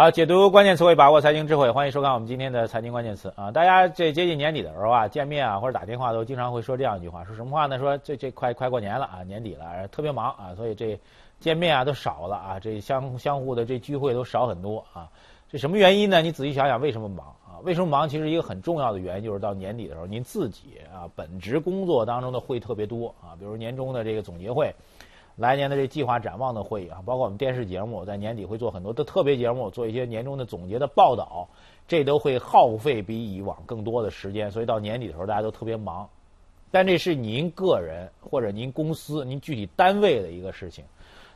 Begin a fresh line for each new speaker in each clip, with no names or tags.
好，解读关键词汇，把握财经智慧，欢迎收看我们今天的财经关键词啊！大家这接近年底的时候啊，见面啊或者打电话都经常会说这样一句话，说什么话呢？说这这快快过年了啊，年底了，特别忙啊，所以这见面啊都少了啊，这相相互的这聚会都少很多啊。这什么原因呢？你仔细想想，为什么忙啊？为什么忙？其实一个很重要的原因就是到年底的时候，您自己啊本职工作当中的会特别多啊，比如年终的这个总结会。来年的这计划展望的会议啊，包括我们电视节目，在年底会做很多的特别节目，做一些年终的总结的报道，这都会耗费比以往更多的时间，所以到年底的时候大家都特别忙。但这是您个人或者您公司、您具体单位的一个事情。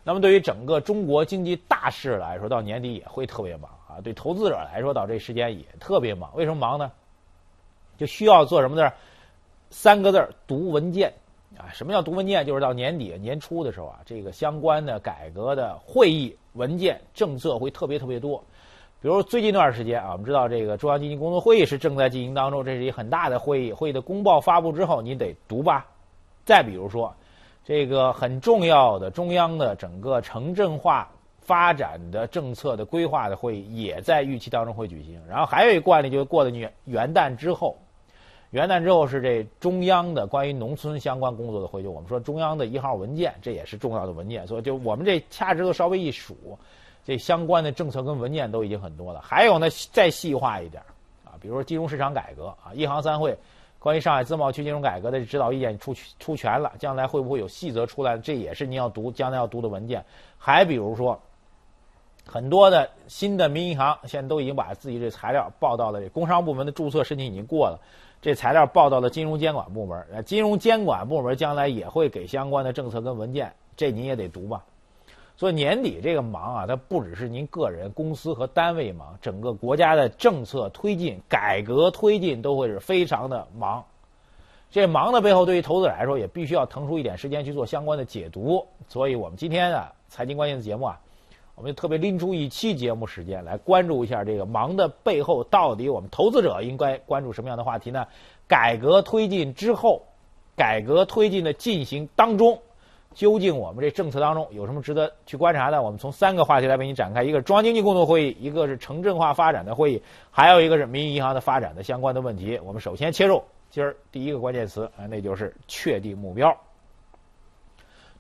那么对于整个中国经济大势来说，到年底也会特别忙啊。对投资者来说，到这时间也特别忙。为什么忙呢？就需要做什么字？三个字儿：读文件。啊，什么叫读文件？就是到年底年初的时候啊，这个相关的改革的会议文件政策会特别特别多。比如最近一段时间啊，我们知道这个中央经济工作会议是正在进行当中，这是一很大的会议，会议的公报发布之后，你得读吧。再比如说，这个很重要的中央的整个城镇化发展的政策的规划的会议也在预期当中会举行。然后还有一个惯例，就是过了元元旦之后。元旦之后是这中央的关于农村相关工作的会议，我们说中央的一号文件，这也是重要的文件。所以就我们这掐指头稍微一数，这相关的政策跟文件都已经很多了。还有呢，再细化一点啊，比如说金融市场改革啊，一行三会关于上海自贸区金融改革的指导意见出出全了，将来会不会有细则出来？这也是您要读将来要读的文件。还比如说，很多的新的民营银行现在都已经把自己这材料报到了这工商部门的注册申请已经过了。这材料报到了金融监管部门，呃，金融监管部门将来也会给相关的政策跟文件，这您也得读吧。所以年底这个忙啊，它不只是您个人、公司和单位忙，整个国家的政策推进、改革推进都会是非常的忙。这忙的背后，对于投资者来说，也必须要腾出一点时间去做相关的解读。所以我们今天啊，财经关键的节目啊。我们就特别拎出一期节目时间来关注一下这个忙的背后，到底我们投资者应该关注什么样的话题呢？改革推进之后，改革推进的进行当中，究竟我们这政策当中有什么值得去观察的？我们从三个话题来为你展开：一个是中央经济工作会议，一个是城镇化发展的会议，还有一个是民营银行的发展的相关的问题。我们首先切入今儿第一个关键词，那就是确定目标。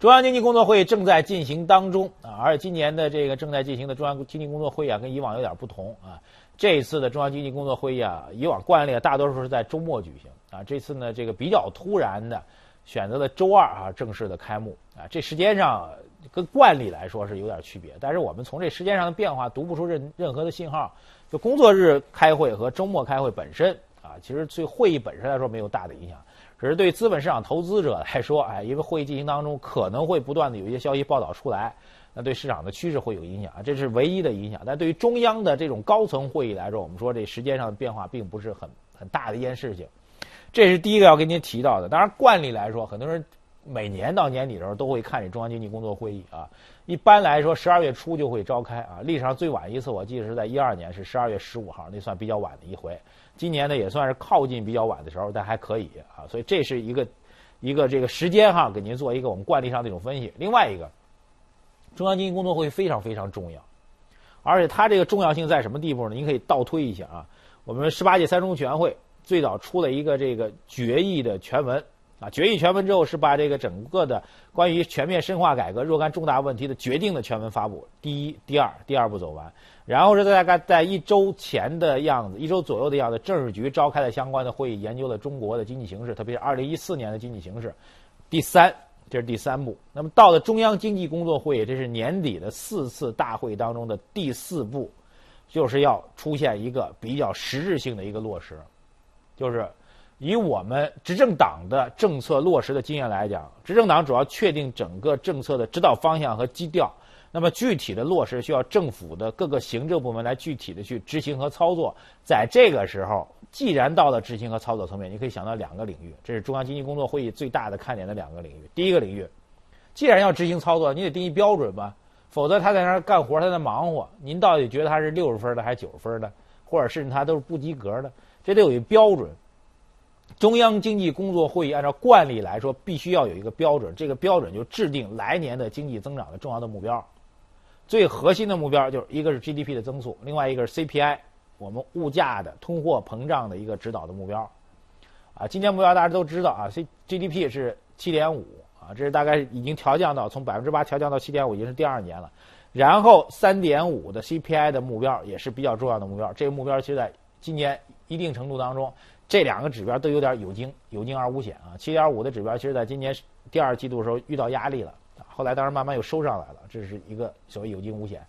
中央经济工作会议正在进行当中啊，而且今年的这个正在进行的中央经济工作会议啊，跟以往有点不同啊。这一次的中央经济工作会议啊，以往惯例大多数是在周末举行啊，这次呢这个比较突然的选择了周二啊正式的开幕啊。这时间上跟惯例来说是有点区别，但是我们从这时间上的变化读不出任任何的信号。就工作日开会和周末开会本身啊，其实对会议本身来说没有大的影响。只是对资本市场投资者来说，哎，因为会议进行当中可能会不断的有一些消息报道出来，那对市场的趋势会有影响啊，这是唯一的影响。但对于中央的这种高层会议来说，我们说这时间上的变化并不是很很大的一件事情。这是第一个要跟您提到的。当然，惯例来说，很多人每年到年底的时候都会看这中央经济工作会议啊。一般来说，十二月初就会召开啊。历史上最晚一次，我记得是在一二年，是十二月十五号，那算比较晚的一回。今年呢也算是靠近比较晚的时候，但还可以啊，所以这是一个一个这个时间哈，给您做一个我们惯例上的一种分析。另外一个，中央经济工作会议非常非常重要，而且它这个重要性在什么地步呢？您可以倒推一下啊，我们十八届三中全会最早出了一个这个决议的全文。啊，决议全文之后是把这个整个的关于全面深化改革若干重大问题的决定的全文发布，第一、第二、第二步走完，然后是大概在一周前的样子，一周左右的样子，政治局召开了相关的会议，研究了中国的经济形势，特别是二零一四年的经济形势。第三，这是第三步。那么到了中央经济工作会议，这是年底的四次大会当中的第四步，就是要出现一个比较实质性的一个落实，就是。以我们执政党的政策落实的经验来讲，执政党主要确定整个政策的指导方向和基调。那么具体的落实需要政府的各个行政部门来具体的去执行和操作。在这个时候，既然到了执行和操作层面，你可以想到两个领域，这是中央经济工作会议最大的看点的两个领域。第一个领域，既然要执行操作，你得定义标准吧，否则他在那儿干活，他在忙活，您到底觉得他是六十分的还是九十分的，或者甚至他都是不及格的，这得有一标准。中央经济工作会议按照惯例来说，必须要有一个标准，这个标准就制定来年的经济增长的重要的目标。最核心的目标就是一个是 GDP 的增速，另外一个是 CPI，我们物价的通货膨胀的一个指导的目标。啊，今年目标大家都知道啊，C GDP 是七点五啊，这是大概已经调降到从百分之八调降到七点五，已经是第二年了。然后三点五的 CPI 的目标也是比较重要的目标，这个目标其实在今年一定程度当中，这两个指标都有点有惊有惊而无险啊。七点五的指标其实在今年第二季度的时候遇到压力了，后来当然慢慢又收上来了，这是一个所谓有惊无险。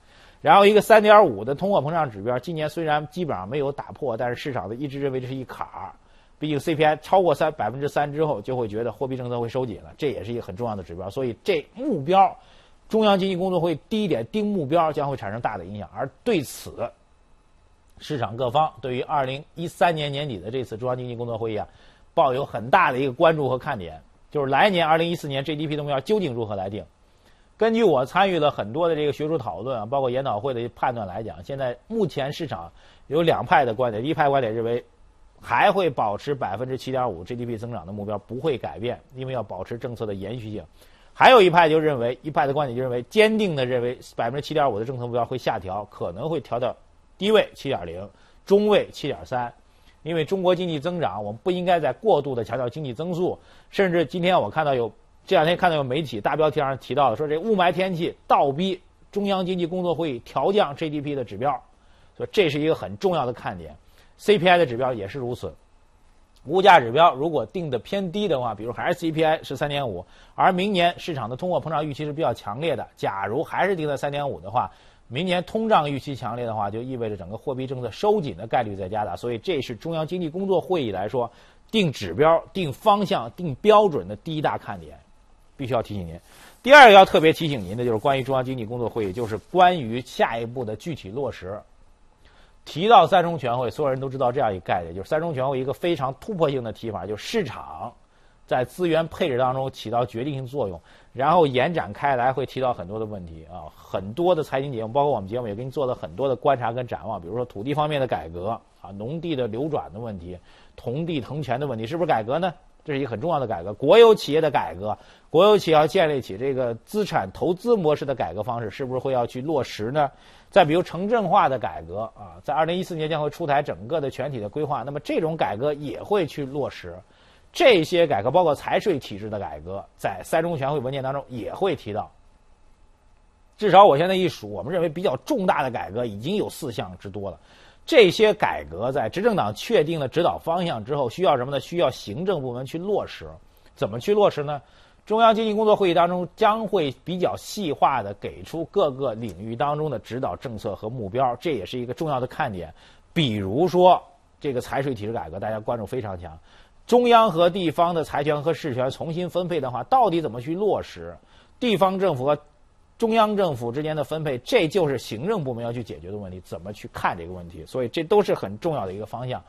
然后一个三点五的通货膨胀指标，今年虽然基本上没有打破，但是市场的一直认为这是一坎儿。毕竟 CPI 超过三百分之三之后，就会觉得货币政策会收紧了，这也是一个很重要的指标。所以这目标，中央经济工作会议第一点定目标将会产生大的影响。而对此，市场各方对于二零一三年年底的这次中央经济工作会议啊，抱有很大的一个关注和看点，就是来年二零一四年 GDP 的目标究竟如何来定？根据我参与了很多的这个学术讨论啊，包括研讨会的判断来讲，现在目前市场有两派的观点，一派观点认为。还会保持百分之七点五 GDP 增长的目标不会改变，因为要保持政策的延续性。还有一派就认为，一派的观点就认为，坚定的认为百分之七点五的政策目标会下调，可能会调到低位七点零，中位七点三。因为中国经济增长，我们不应该再过度的强调经济增速。甚至今天我看到有这两天看到有媒体大标题上提到的，说这雾霾天气倒逼中央经济工作会议调降 GDP 的指标，所以这是一个很重要的看点。CPI 的指标也是如此，物价指标如果定的偏低的话，比如还是 CPI 是三点五，而明年市场的通货膨胀预期是比较强烈的，假如还是定在三点五的话，明年通胀预期强烈的话，就意味着整个货币政策收紧的概率在加大，所以这是中央经济工作会议来说定指标、定方向、定标准的第一大看点，必须要提醒您。第二个要特别提醒您的就是关于中央经济工作会议，就是关于下一步的具体落实。提到三中全会，所有人都知道这样一个概念，就是三中全会一个非常突破性的提法，就是市场在资源配置当中起到决定性作用，然后延展开来会提到很多的问题啊，很多的财经节目，包括我们节目也给你做了很多的观察跟展望，比如说土地方面的改革啊，农地的流转的问题，同地同权的问题，是不是改革呢？这是一个很重要的改革，国有企业的改革，国有企业要建立起这个资产投资模式的改革方式，是不是会要去落实呢？再比如城镇化的改革啊，在二零一四年将会出台整个的全体的规划，那么这种改革也会去落实。这些改革包括财税体制的改革，在三中全会文件当中也会提到。至少我现在一数，我们认为比较重大的改革已经有四项之多了。这些改革在执政党确定了指导方向之后，需要什么呢？需要行政部门去落实。怎么去落实呢？中央经济工作会议当中将会比较细化的给出各个领域当中的指导政策和目标，这也是一个重要的看点。比如说，这个财税体制改革，大家关注非常强。中央和地方的财权和事权重新分配的话，到底怎么去落实？地方政府和中央政府之间的分配，这就是行政部门要去解决的问题。怎么去看这个问题？所以这都是很重要的一个方向。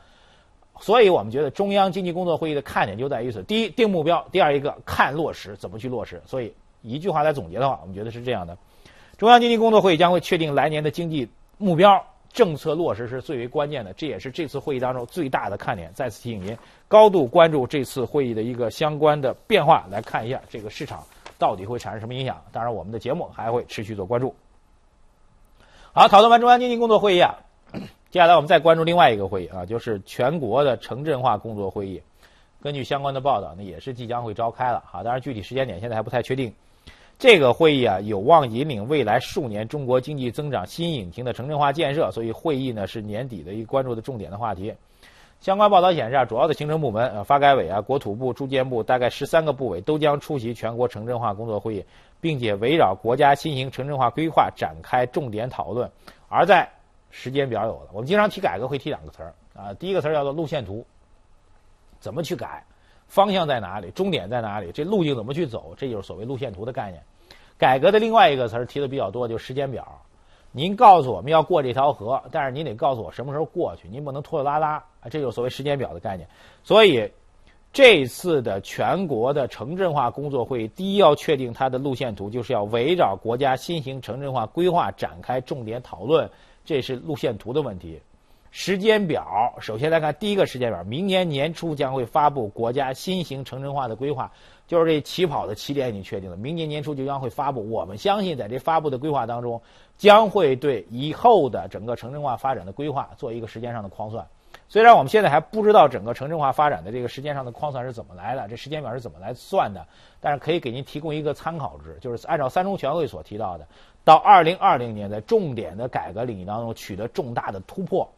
所以我们觉得中央经济工作会议的看点就在于此：第一，定目标；第二，一个看落实，怎么去落实。所以一句话来总结的话，我们觉得是这样的：中央经济工作会议将会确定来年的经济目标，政策落实是最为关键的。这也是这次会议当中最大的看点。再次提醒您，高度关注这次会议的一个相关的变化，来看一下这个市场。到底会产生什么影响？当然，我们的节目还会持续做关注。好，讨论完中央经济工作会议啊，接下来我们再关注另外一个会议啊，就是全国的城镇化工作会议。根据相关的报道呢，也是即将会召开了。好，当然具体时间点现在还不太确定。这个会议啊，有望引领未来数年中国经济增长新引擎的城镇化建设，所以会议呢是年底的一个关注的重点的话题。相关报道显示啊，主要的行政部门，呃，发改委啊、国土部、住建部，大概十三个部委都将出席全国城镇化工作会议，并且围绕国家新型城镇化规划展开重点讨论。而在时间表有了，我们经常提改革会提两个词儿啊，第一个词儿叫做路线图，怎么去改，方向在哪里，终点在哪里，这路径怎么去走，这就是所谓路线图的概念。改革的另外一个词儿提的比较多，就是时间表。您告诉我们要过这条河，但是您得告诉我什么时候过去，您不能拖拖拉拉！这就是所谓时间表的概念。所以，这次的全国的城镇化工作会议，第一要确定它的路线图，就是要围绕国家新型城镇化规划展开重点讨论，这是路线图的问题。时间表，首先来看第一个时间表，明年年初将会发布国家新型城镇化的规划，就是这起跑的起点已经确定了，明年年初就将会发布。我们相信，在这发布的规划当中，将会对以后的整个城镇化发展的规划做一个时间上的框算。虽然我们现在还不知道整个城镇化发展的这个时间上的框算是怎么来的，这时间表是怎么来算的，但是可以给您提供一个参考值，就是按照三中全会所提到的，到二零二零年在重点的改革领域当中取得重大的突破。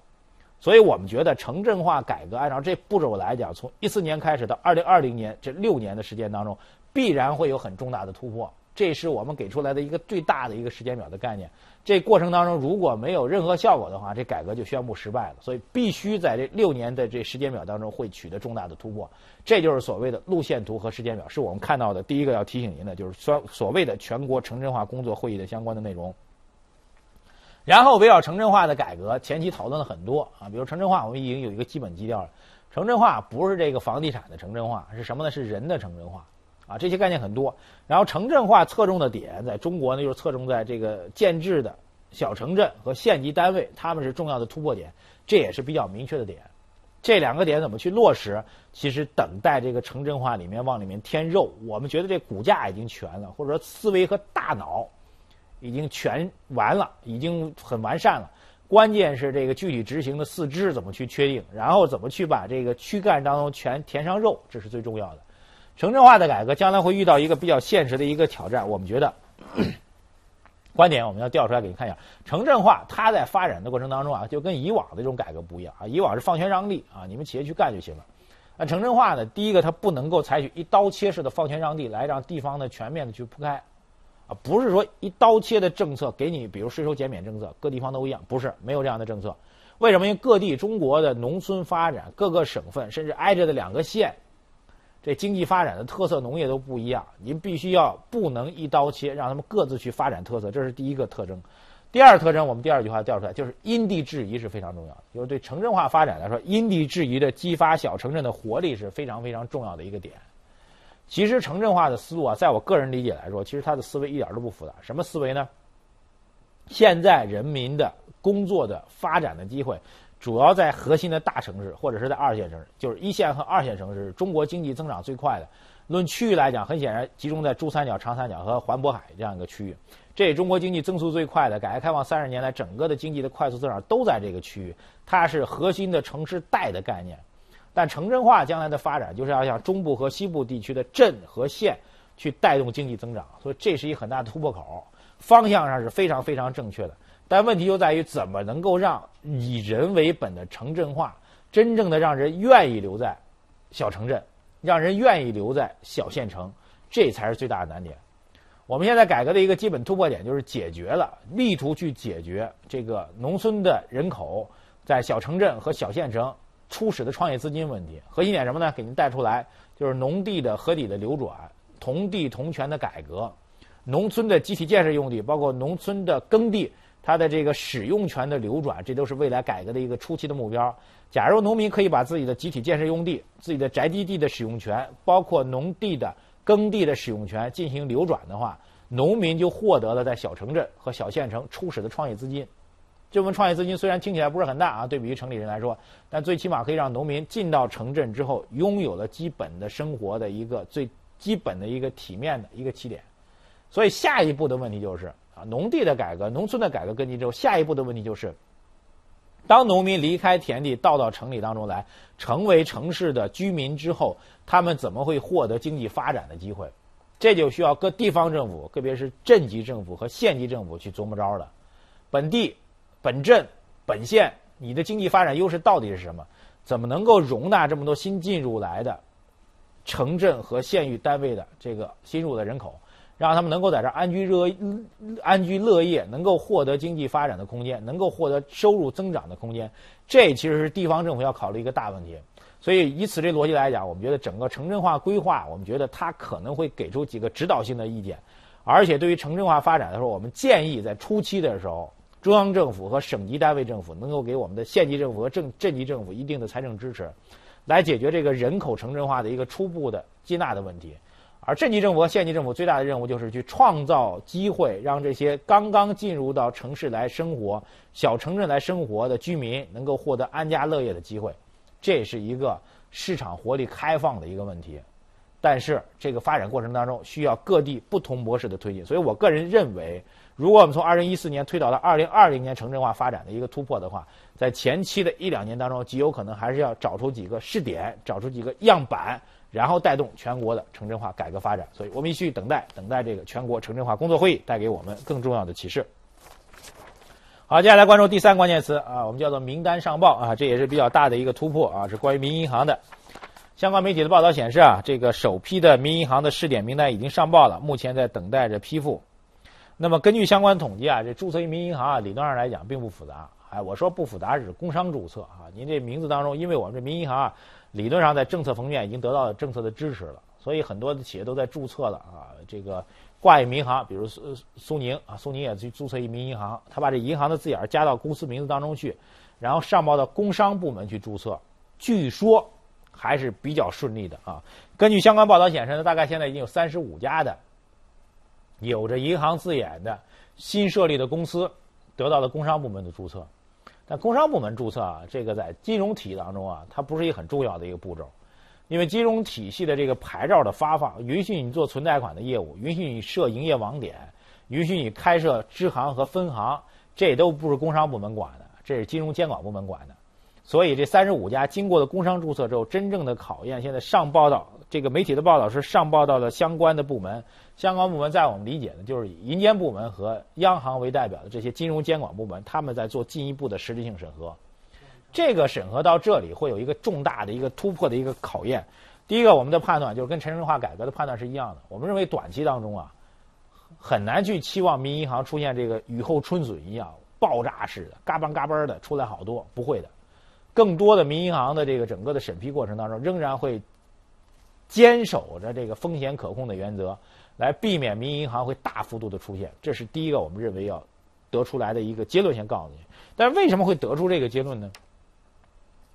所以我们觉得城镇化改革按照这步骤来讲，从一四年开始到二零二零年这六年的时间当中，必然会有很重大的突破。这是我们给出来的一个最大的一个时间表的概念。这过程当中如果没有任何效果的话，这改革就宣布失败了。所以必须在这六年的这时间表当中会取得重大的突破。这就是所谓的路线图和时间表，是我们看到的第一个要提醒您的，就是所所谓的全国城镇化工作会议的相关的内容。然后围绕城镇化的改革，前期讨论了很多啊，比如城镇化，我们已经有一个基本基调了。城镇化不是这个房地产的城镇化，是什么呢？是人的城镇化啊，这些概念很多。然后城镇化侧重的点，在中国呢，就是侧重在这个建制的小城镇和县级单位，他们是重要的突破点，这也是比较明确的点。这两个点怎么去落实？其实等待这个城镇化里面往里面添肉。我们觉得这骨架已经全了，或者说思维和大脑。已经全完了，已经很完善了。关键是这个具体执行的四肢怎么去确定，然后怎么去把这个躯干当中全填上肉，这是最重要的。城镇化的改革将来会遇到一个比较现实的一个挑战。我们觉得，观点我们要调出来给您看一下。城镇化它在发展的过程当中啊，就跟以往的这种改革不一样啊。以往是放权让利啊，你们企业去干就行了。那城镇化呢，第一个它不能够采取一刀切式的放权让利来让地方呢全面的去铺开。啊，不是说一刀切的政策给你，比如税收减免政策，各地方都一样，不是没有这样的政策。为什么？因为各地中国的农村发展，各个省份甚至挨着的两个县，这经济发展的特色农业都不一样。您必须要不能一刀切，让他们各自去发展特色，这是第一个特征。第二特征，我们第二句话调出来，就是因地制宜是非常重要的。就是对城镇化发展来说，因地制宜的激发小城镇的活力是非常非常重要的一个点。其实城镇化的思路啊，在我个人理解来说，其实它的思维一点都不复杂。什么思维呢？现在人民的工作的发展的机会，主要在核心的大城市或者是在二线城市，就是一线和二线城市，中国经济增长最快的。论区域来讲，很显然集中在珠三角、长三角和环渤海这样一个区域。这也中国经济增速最快的，改革开放三十年来，整个的经济的快速增长都在这个区域。它是核心的城市带的概念。但城镇化将来的发展，就是要向中部和西部地区的镇和县去带动经济增长，所以这是一很大的突破口，方向上是非常非常正确的。但问题就在于怎么能够让以人为本的城镇化真正的让人愿意留在小城镇，让人愿意留在小县城，这才是最大的难点。我们现在改革的一个基本突破点就是解决了，力图去解决这个农村的人口在小城镇和小县城。初始的创业资金问题，核心点什么呢？给您带出来，就是农地的合理的流转，同地同权的改革，农村的集体建设用地，包括农村的耕地，它的这个使用权的流转，这都是未来改革的一个初期的目标。假如农民可以把自己的集体建设用地、自己的宅基地的使用权，包括农地的耕地的使用权进行流转的话，农民就获得了在小城镇和小县城初始的创业资金。这部分创业资金虽然听起来不是很大啊，对比于城里人来说，但最起码可以让农民进到城镇之后，拥有了基本的生活的一个最基本的一个体面的一个起点。所以下一步的问题就是啊，农地的改革、农村的改革跟进之后，下一步的问题就是，当农民离开田地到到城里当中来，成为城市的居民之后，他们怎么会获得经济发展的机会？这就需要各地方政府，特别是镇级政府和县级政府去琢磨着了，本地。本镇、本县，你的经济发展优势到底是什么？怎么能够容纳这么多新进入来的城镇和县域单位的这个新入的人口，让他们能够在这安居乐安居乐业，能够获得经济发展的空间，能够获得收入增长的空间？这其实是地方政府要考虑一个大问题。所以，以此这逻辑来讲，我们觉得整个城镇化规划，我们觉得它可能会给出几个指导性的意见，而且对于城镇化发展的时候，我们建议在初期的时候。中央政府和省级单位政府能够给我们的县级政府和镇镇级政府一定的财政支持，来解决这个人口城镇化的一个初步的接纳的问题。而镇级政府和县级政府最大的任务就是去创造机会，让这些刚刚进入到城市来生活、小城镇来生活的居民能够获得安家乐业的机会。这是一个市场活力开放的一个问题。但是这个发展过程当中需要各地不同模式的推进，所以我个人认为，如果我们从2014年推导到2020年城镇化发展的一个突破的话，在前期的一两年当中，极有可能还是要找出几个试点，找出几个样板，然后带动全国的城镇化改革发展。所以我们必须等待，等待这个全国城镇化工作会议带给我们更重要的启示。好，接下来关注第三关键词啊，我们叫做名单上报啊，这也是比较大的一个突破啊，是关于民营银行的。相关媒体的报道显示啊，这个首批的民营银行的试点名单已经上报了，目前在等待着批复。那么根据相关统计啊，这注册一民营银行啊，理论上来讲并不复杂。哎，我说不复杂是工商注册啊，您这名字当中，因为我们这民营银行啊，理论上在政策层面已经得到了政策的支持了，所以很多的企业都在注册了啊。这个挂一民行，比如苏苏宁啊，苏宁也去注册一民营银行，他把这银行的字眼加到公司名字当中去，然后上报到工商部门去注册。据说。还是比较顺利的啊。根据相关报道显示呢，大概现在已经有三十五家的有着银行字眼的新设立的公司得到了工商部门的注册。但工商部门注册啊，这个在金融体系当中啊，它不是一个很重要的一个步骤，因为金融体系的这个牌照的发放，允许你做存贷款的业务，允许你设营业网点，允许你开设支行和分行，这都不是工商部门管的，这是金融监管部门管的。所以这三十五家经过了工商注册之后，真正的考验现在上报到这个媒体的报道是上报到了相关的部门，相关部门在我们理解呢，就是以银监部门和央行为代表的这些金融监管部门，他们在做进一步的实质性审核。这个审核到这里会有一个重大的一个突破的一个考验。第一个，我们的判断就是跟城镇化改革的判断是一样的，我们认为短期当中啊，很难去期望民营银行出现这个雨后春笋一样爆炸式的嘎嘣嘎嘣的出来好多，不会的。更多的民营银行的这个整个的审批过程当中，仍然会坚守着这个风险可控的原则，来避免民营银行会大幅度的出现。这是第一个我们认为要得出来的一个结论，先告诉你。但是为什么会得出这个结论呢？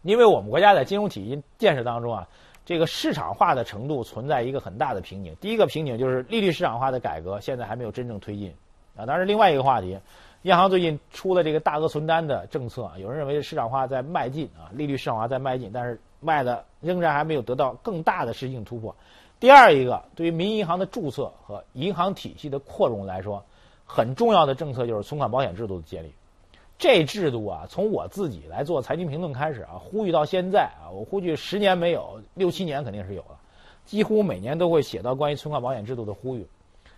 因为我们国家在金融体系建设当中啊，这个市场化的程度存在一个很大的瓶颈。第一个瓶颈就是利率市场化的改革现在还没有真正推进啊。当然，另外一个话题。央行最近出了这个大额存单的政策，有人认为市场化在迈进啊，利率市场化在迈进，但是迈的仍然还没有得到更大的实质性突破。第二一个，对于民营银行的注册和银行体系的扩容来说，很重要的政策就是存款保险制度的建立。这制度啊，从我自己来做财经评论开始啊，呼吁到现在啊，我估计十年没有，六七年肯定是有了，几乎每年都会写到关于存款保险制度的呼吁。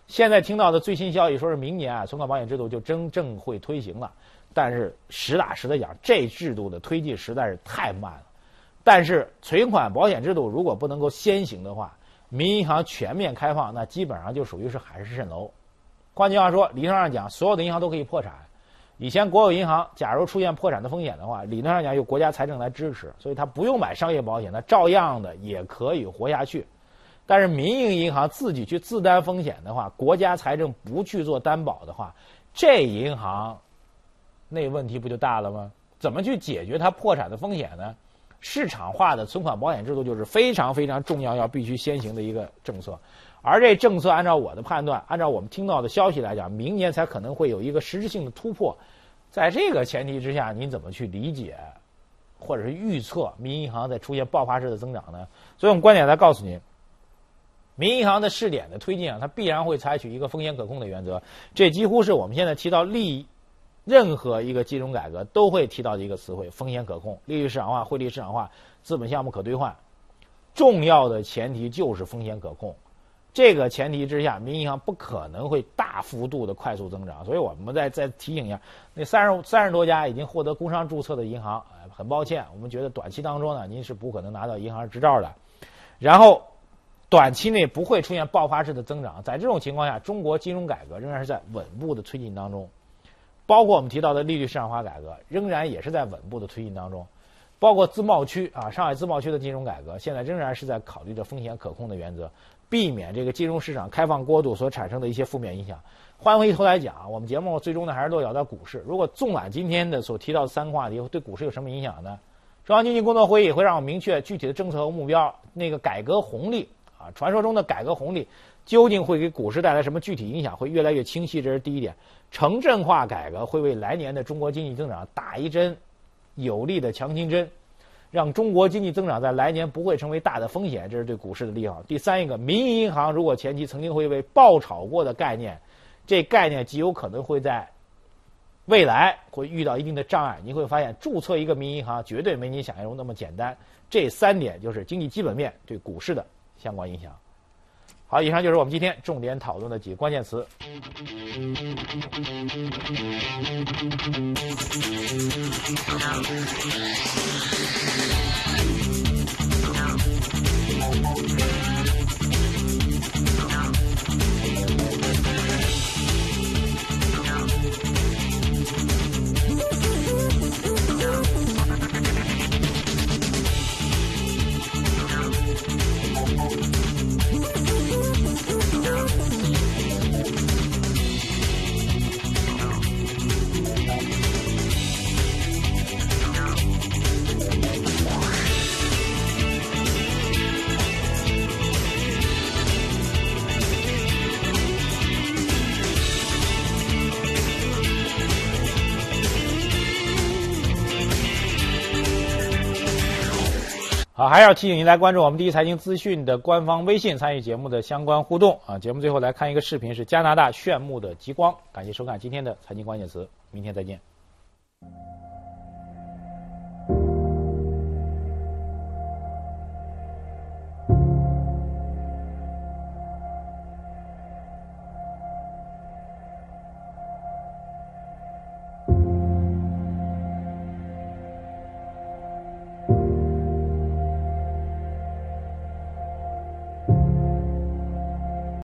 现在听到的最新消息，说是明年啊，存款保险制度就真正会推行了。但是实打实的讲，这制度的推进实在是太慢了。但是存款保险制度如果不能够先行的话，民营银行全面开放，那基本上就属于是海市蜃楼。换句话说，理论上讲，所有的银行都可以破产。以前国有银行假如出现破产的风险的话，理论上讲由国家财政来支持，所以它不用买商业保险，它照样的也可以活下去。但是民营银行自己去自担风险的话，国家财政不去做担保的话，这银行那问题不就大了吗？怎么去解决它破产的风险呢？市场化的存款保险制度就是非常非常重要，要必须先行的一个政策。而这政策，按照我的判断，按照我们听到的消息来讲，明年才可能会有一个实质性的突破。在这个前提之下，您怎么去理解或者是预测民营银行在出现爆发式的增长呢？所以我们观点来告诉您。民营银行的试点的推进啊，它必然会采取一个风险可控的原则，这几乎是我们现在提到利任何一个金融改革都会提到的一个词汇：风险可控、利率市场化、汇率市场化、资本项目可兑换。重要的前提就是风险可控。这个前提之下，民营银行不可能会大幅度的快速增长。所以我们再再提醒一下，那三十三十多家已经获得工商注册的银行，很抱歉，我们觉得短期当中呢，您是不可能拿到银行执照的。然后。短期内不会出现爆发式的增长，在这种情况下，中国金融改革仍然是在稳步的推进当中，包括我们提到的利率市场化改革，仍然也是在稳步的推进当中，包括自贸区啊，上海自贸区的金融改革，现在仍然是在考虑着风险可控的原则，避免这个金融市场开放过度所产生的一些负面影响。换回头来讲，我们节目最终呢还是落脚到股市。如果纵览今天的所提到的三个话题，对股市有什么影响呢？中央经济工作会议会让我明确具体的政策和目标，那个改革红利。啊。传说中的改革红利究竟会给股市带来什么具体影响？会越来越清晰，这是第一点。城镇化改革会为来年的中国经济增长打一针有力的强心针，让中国经济增长在来年不会成为大的风险，这是对股市的利好。第三一个，民营银行如果前期曾经会被爆炒过的概念，这概念极有可能会在。未来会遇到一定的障碍，你会发现注册一个民营银行绝对没你想象中那么简单。这三点就是经济基本面对股市的相关影响。好，以上就是我们今天重点讨论的几个关键词。好，还要提醒您来关注我们第一财经资讯的官方微信，参与节目的相关互动啊！节目最后来看一个视频，是加拿大炫目的极光。感谢收看今天的财经关键词，明天再见。